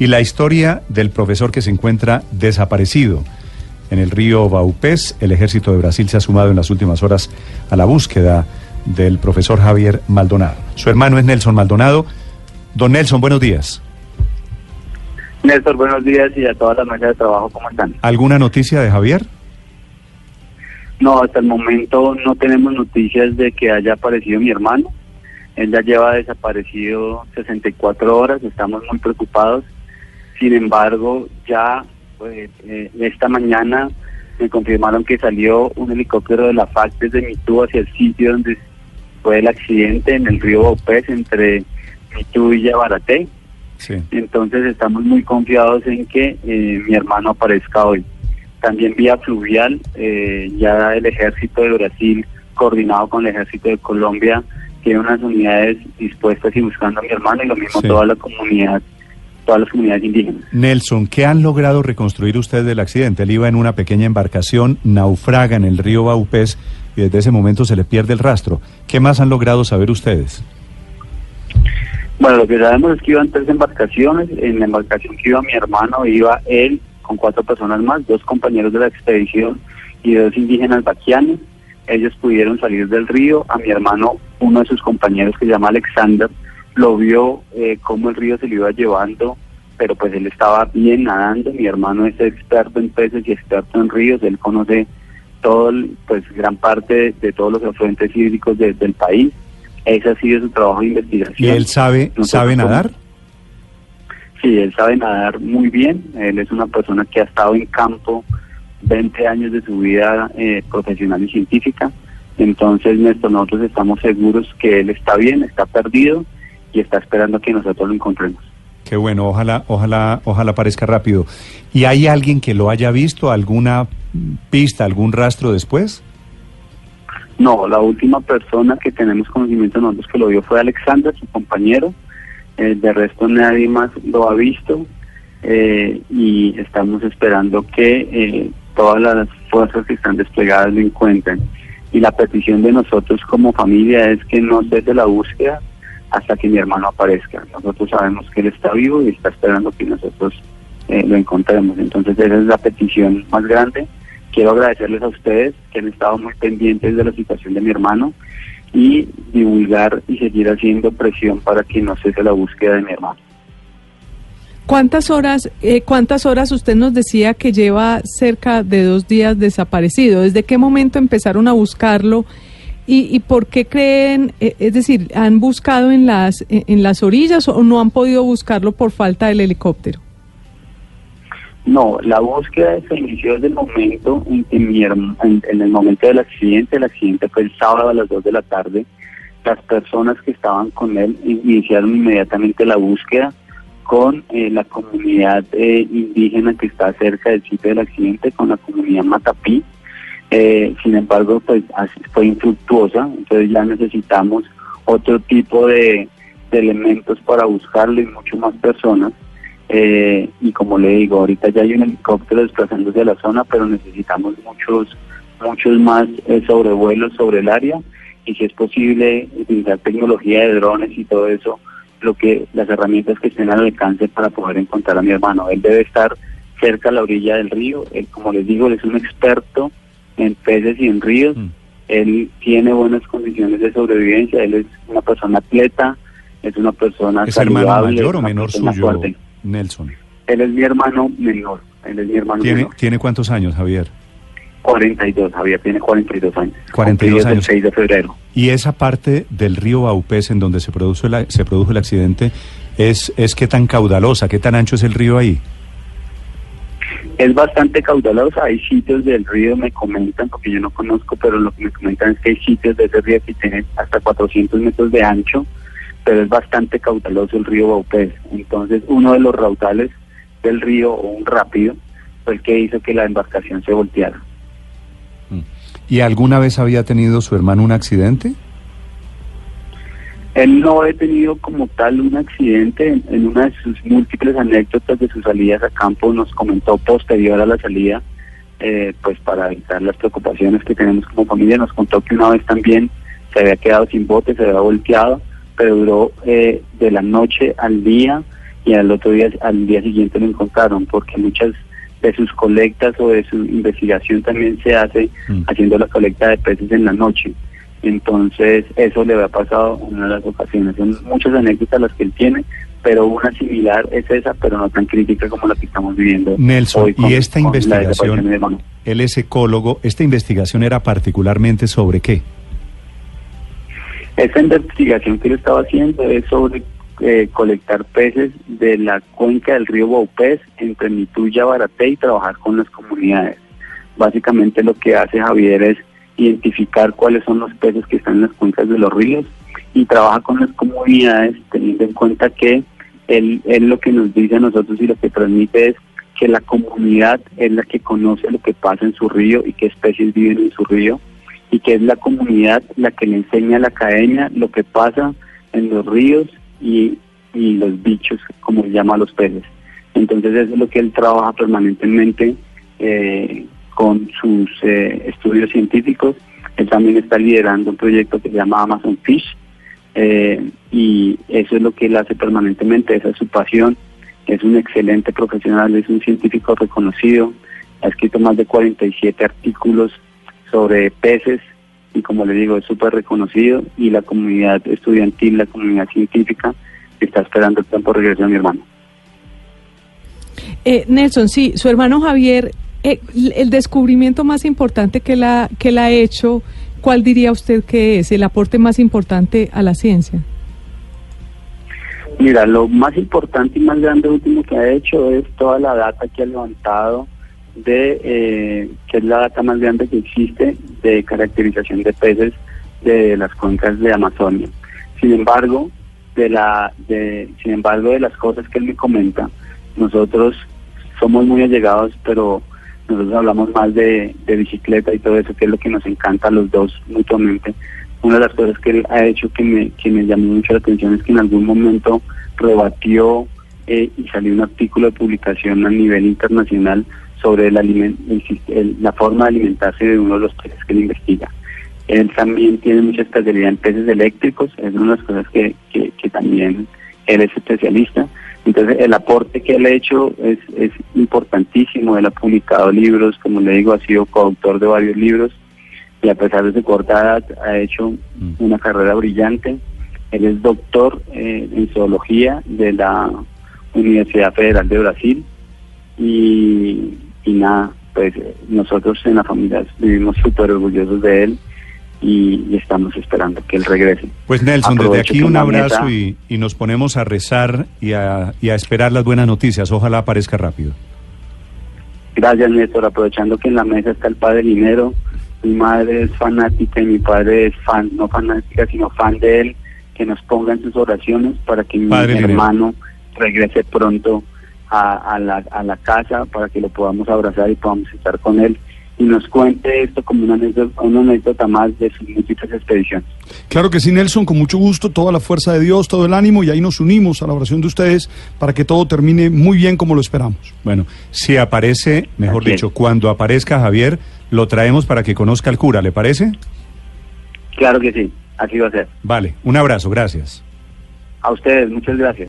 y la historia del profesor que se encuentra desaparecido. En el río Baupés, el ejército de Brasil se ha sumado en las últimas horas a la búsqueda del profesor Javier Maldonado. Su hermano es Nelson Maldonado. Don Nelson, buenos días. Néstor, buenos días y a toda la mesa de trabajo, ¿cómo están? ¿Alguna noticia de Javier? No, hasta el momento no tenemos noticias de que haya aparecido mi hermano. Él ya lleva desaparecido 64 horas, estamos muy preocupados. Sin embargo, ya pues, eh, esta mañana me confirmaron que salió un helicóptero de la FAC desde Mitú hacia el sitio donde fue el accidente en el río Bopés entre Mitú y Yabaraté. Sí. Entonces estamos muy confiados en que eh, mi hermano aparezca hoy. También vía fluvial, eh, ya el ejército de Brasil, coordinado con el ejército de Colombia, tiene unas unidades dispuestas y buscando a mi hermano y lo mismo Sí. toda la comunidad, todas las comunidades indígenas. Nelson, ¿qué han logrado reconstruir ustedes del accidente? Él iba en una pequeña embarcación, naufraga en el río Baupés y desde ese momento se le pierde el rastro. ¿Qué más han logrado saber ustedes? Bueno, lo que sabemos es que iban tres embarcaciones. En la embarcación que iba mi hermano, iba él con cuatro personas más, dos compañeros de la expedición y dos indígenas baquianos. Ellos pudieron salir del río. A mi hermano, uno de sus compañeros que se llama Alexander, lo vio eh, cómo el río se lo iba llevando, pero pues él estaba bien nadando. Mi hermano es experto en peces y experto en ríos. Él conoce todo, pues gran parte de, de todos los afluentes hídricos de- del país. Ese ha sido su trabajo de investigación. ¿Y él sabe, Nosotros sabe nadar? Sí, él sabe nadar muy bien. Él es una persona que ha estado en campo 20 años de su vida eh, profesional y científica. Entonces, Néstor, nosotros estamos seguros que él está bien, está perdido y está esperando que nosotros lo encontremos. Qué bueno, ojalá, ojalá, ojalá aparezca rápido. ¿Y hay alguien que lo haya visto? ¿Alguna pista, algún rastro después? No, la última persona que tenemos conocimiento nosotros que lo vio fue Alexander, su compañero. Eh, de resto nadie más lo ha visto eh, y estamos esperando que eh, todas las fuerzas que están desplegadas lo encuentren. Y la petición de nosotros como familia es que no cese la búsqueda hasta que mi hermano aparezca. Nosotros sabemos que él está vivo y está esperando que nosotros eh, lo encontremos. Entonces esa es la petición más grande. Quiero agradecerles a ustedes que han estado muy pendientes de la situación de mi hermano y divulgar y seguir haciendo presión para que no cese la búsqueda de mi hermano. ¿Cuántas horas, eh, cuántas horas usted nos decía que lleva cerca de dos días desaparecido? ¿Desde qué momento empezaron a buscarlo? ¿Y, y por qué creen, eh, es decir, han buscado en las, en, en las orillas o no han podido buscarlo por falta del helicóptero? No, la búsqueda se inició desde el momento en que mi en el momento del accidente, el accidente fue el sábado a las 2 de la tarde, las personas que estaban con él iniciaron inmediatamente la búsqueda con eh, la comunidad eh, indígena que está cerca del sitio del accidente, con la comunidad Matapí. Eh, sin embargo, pues fue infructuosa, entonces ya necesitamos otro tipo de, de elementos para buscarlo y mucho más personas. Eh, y como le digo, ahorita ya hay un helicóptero desplazándose a la zona, pero necesitamos muchos, muchos más eh, sobrevuelos sobre el área y si es posible utilizar tecnología de drones y todo eso, lo que las herramientas que estén al alcance para poder encontrar a mi hermano. Él debe estar cerca a la orilla del río. Él, como les digo, él es un experto en peces y en ríos. Mm. Él tiene buenas condiciones de sobrevivencia. Él es una persona atleta, es una persona ¿Es hermano mayor o menor suyo, fuerte. Nelson? Él es mi hermano menor. Él es mi hermano ¿Tiene, menor. ¿Tiene cuántos años, Javier? 42, Javier tiene 42 años. 42 Cumplidos el años. 6 de febrero. Y esa parte del río Baupés en donde se produjo el, se produjo el accidente, es, es qué tan caudalosa, qué tan ancho es el río ahí? Es bastante caudalosa. Hay sitios del río, me comentan, porque yo no conozco, pero lo que me comentan es que hay sitios de ese río que tienen hasta 400 metros de ancho, pero es bastante caudaloso el río Baupés. Entonces, uno de los raudales del río, o un rápido, fue el que hizo que la embarcación se volteara. ¿Y alguna vez había tenido su hermano un accidente? Él no ha tenido como tal un accidente. En, en una de sus múltiples anécdotas de sus salidas a campo nos comentó posterior a la salida, eh, pues para evitar las preocupaciones que tenemos como familia, nos contó que una vez también se había quedado sin bote, se había volteado, pero duró eh, de la noche al día y al otro día, al día siguiente lo encontraron, porque muchas de sus colectas o de su investigación también se hace Mm. haciendo la colecta de peces en la noche. Entonces, eso le había pasado en una de las ocasiones. Son muchas anécdotas las que él tiene, pero una similar es esa, pero no tan crítica como la que estamos viviendo. Nelson, hoy con- y esta de investigación, él es ecólogo, esta investigación era particularmente sobre qué? Esta investigación que él estaba haciendo es sobre eh, colectar peces de la cuenca del río Baupés entre Mituya, Baraté y trabajar con las comunidades. Básicamente lo que hace Javier es identificar cuáles son los peces que están en las cuencas de los ríos y trabaja con las comunidades teniendo en cuenta que él, él lo que nos dice a nosotros y lo que transmite es que la comunidad es la que conoce lo que pasa en su río y qué especies viven en su río y que es la comunidad la que le enseña a la academia lo que pasa en los ríos y, y los bichos, como se llama a los peces. Entonces eso es lo que él trabaja permanentemente eh, con sus eh, estudios científicos. Él también está liderando un proyecto que se llama Amazon Fish eh, y eso es lo que él hace permanentemente, esa es su pasión. Es un excelente profesional, es un científico reconocido, ha escrito más de 47 artículos sobre peces y como le digo es súper reconocido y la comunidad estudiantil, la comunidad científica está esperando el tiempo de regreso de mi hermano. Eh, Nelson, sí, su hermano Javier, el descubrimiento más importante que la que la ha hecho, ¿cuál diría usted que es el aporte más importante a la ciencia? Mira, lo más importante y más grande último que ha hecho es toda la data que ha levantado de eh, que es la data más grande que existe de caracterización de peces de las cuencas de Amazonia. Sin embargo, de la de sin embargo de las cosas que él me comenta, nosotros somos muy allegados, pero nosotros hablamos más de, de bicicleta y todo eso, que es lo que nos encanta a los dos mutuamente. Una de las cosas que él ha hecho que me, que me llamó mucho la atención es que en algún momento rebatió eh, y salió un artículo de publicación a nivel internacional sobre el aliment el, la forma de alimentarse de uno de los peces que él investiga. Él también tiene mucha especialidad en peces eléctricos, es una de las cosas que, que, que también él es especialista. Entonces el aporte que él ha hecho es, es importantísimo, él ha publicado libros, como le digo, ha sido coautor de varios libros. Y a pesar de su corta edad ha hecho una carrera brillante. Él es doctor eh, en zoología de la Universidad Federal de Brasil. Y, y nada, pues nosotros en la familia vivimos súper orgullosos de él y, estamos esperando que él regrese. Pues Nelson, Aprovecho desde aquí un abrazo meta... y, y, nos ponemos a rezar y a, y a esperar las buenas noticias. Ojalá aparezca rápido. Gracias, Néstor. Aprovechando que en la mesa está el padre Linero, mi madre es fanática y mi padre es fan, no fanática, sino fan de él, que nos ponga en sus oraciones para que padre mi hermano regrese pronto a, a, la, a la casa, para que lo podamos abrazar y podamos estar con él y nos cuente esto como una anécdota, una anécdota más de sus múltiples expediciones. Claro que sí, Nelson, con mucho gusto, toda la fuerza de Dios, todo el ánimo y ahí nos unimos a la oración de ustedes para que todo termine muy bien como lo esperamos. Bueno, si aparece, mejor dicho, cuando aparezca Javier, lo traemos para que conozca al cura, ¿le parece? Claro que sí, así va a ser. Vale, un abrazo, gracias. A ustedes, muchas gracias.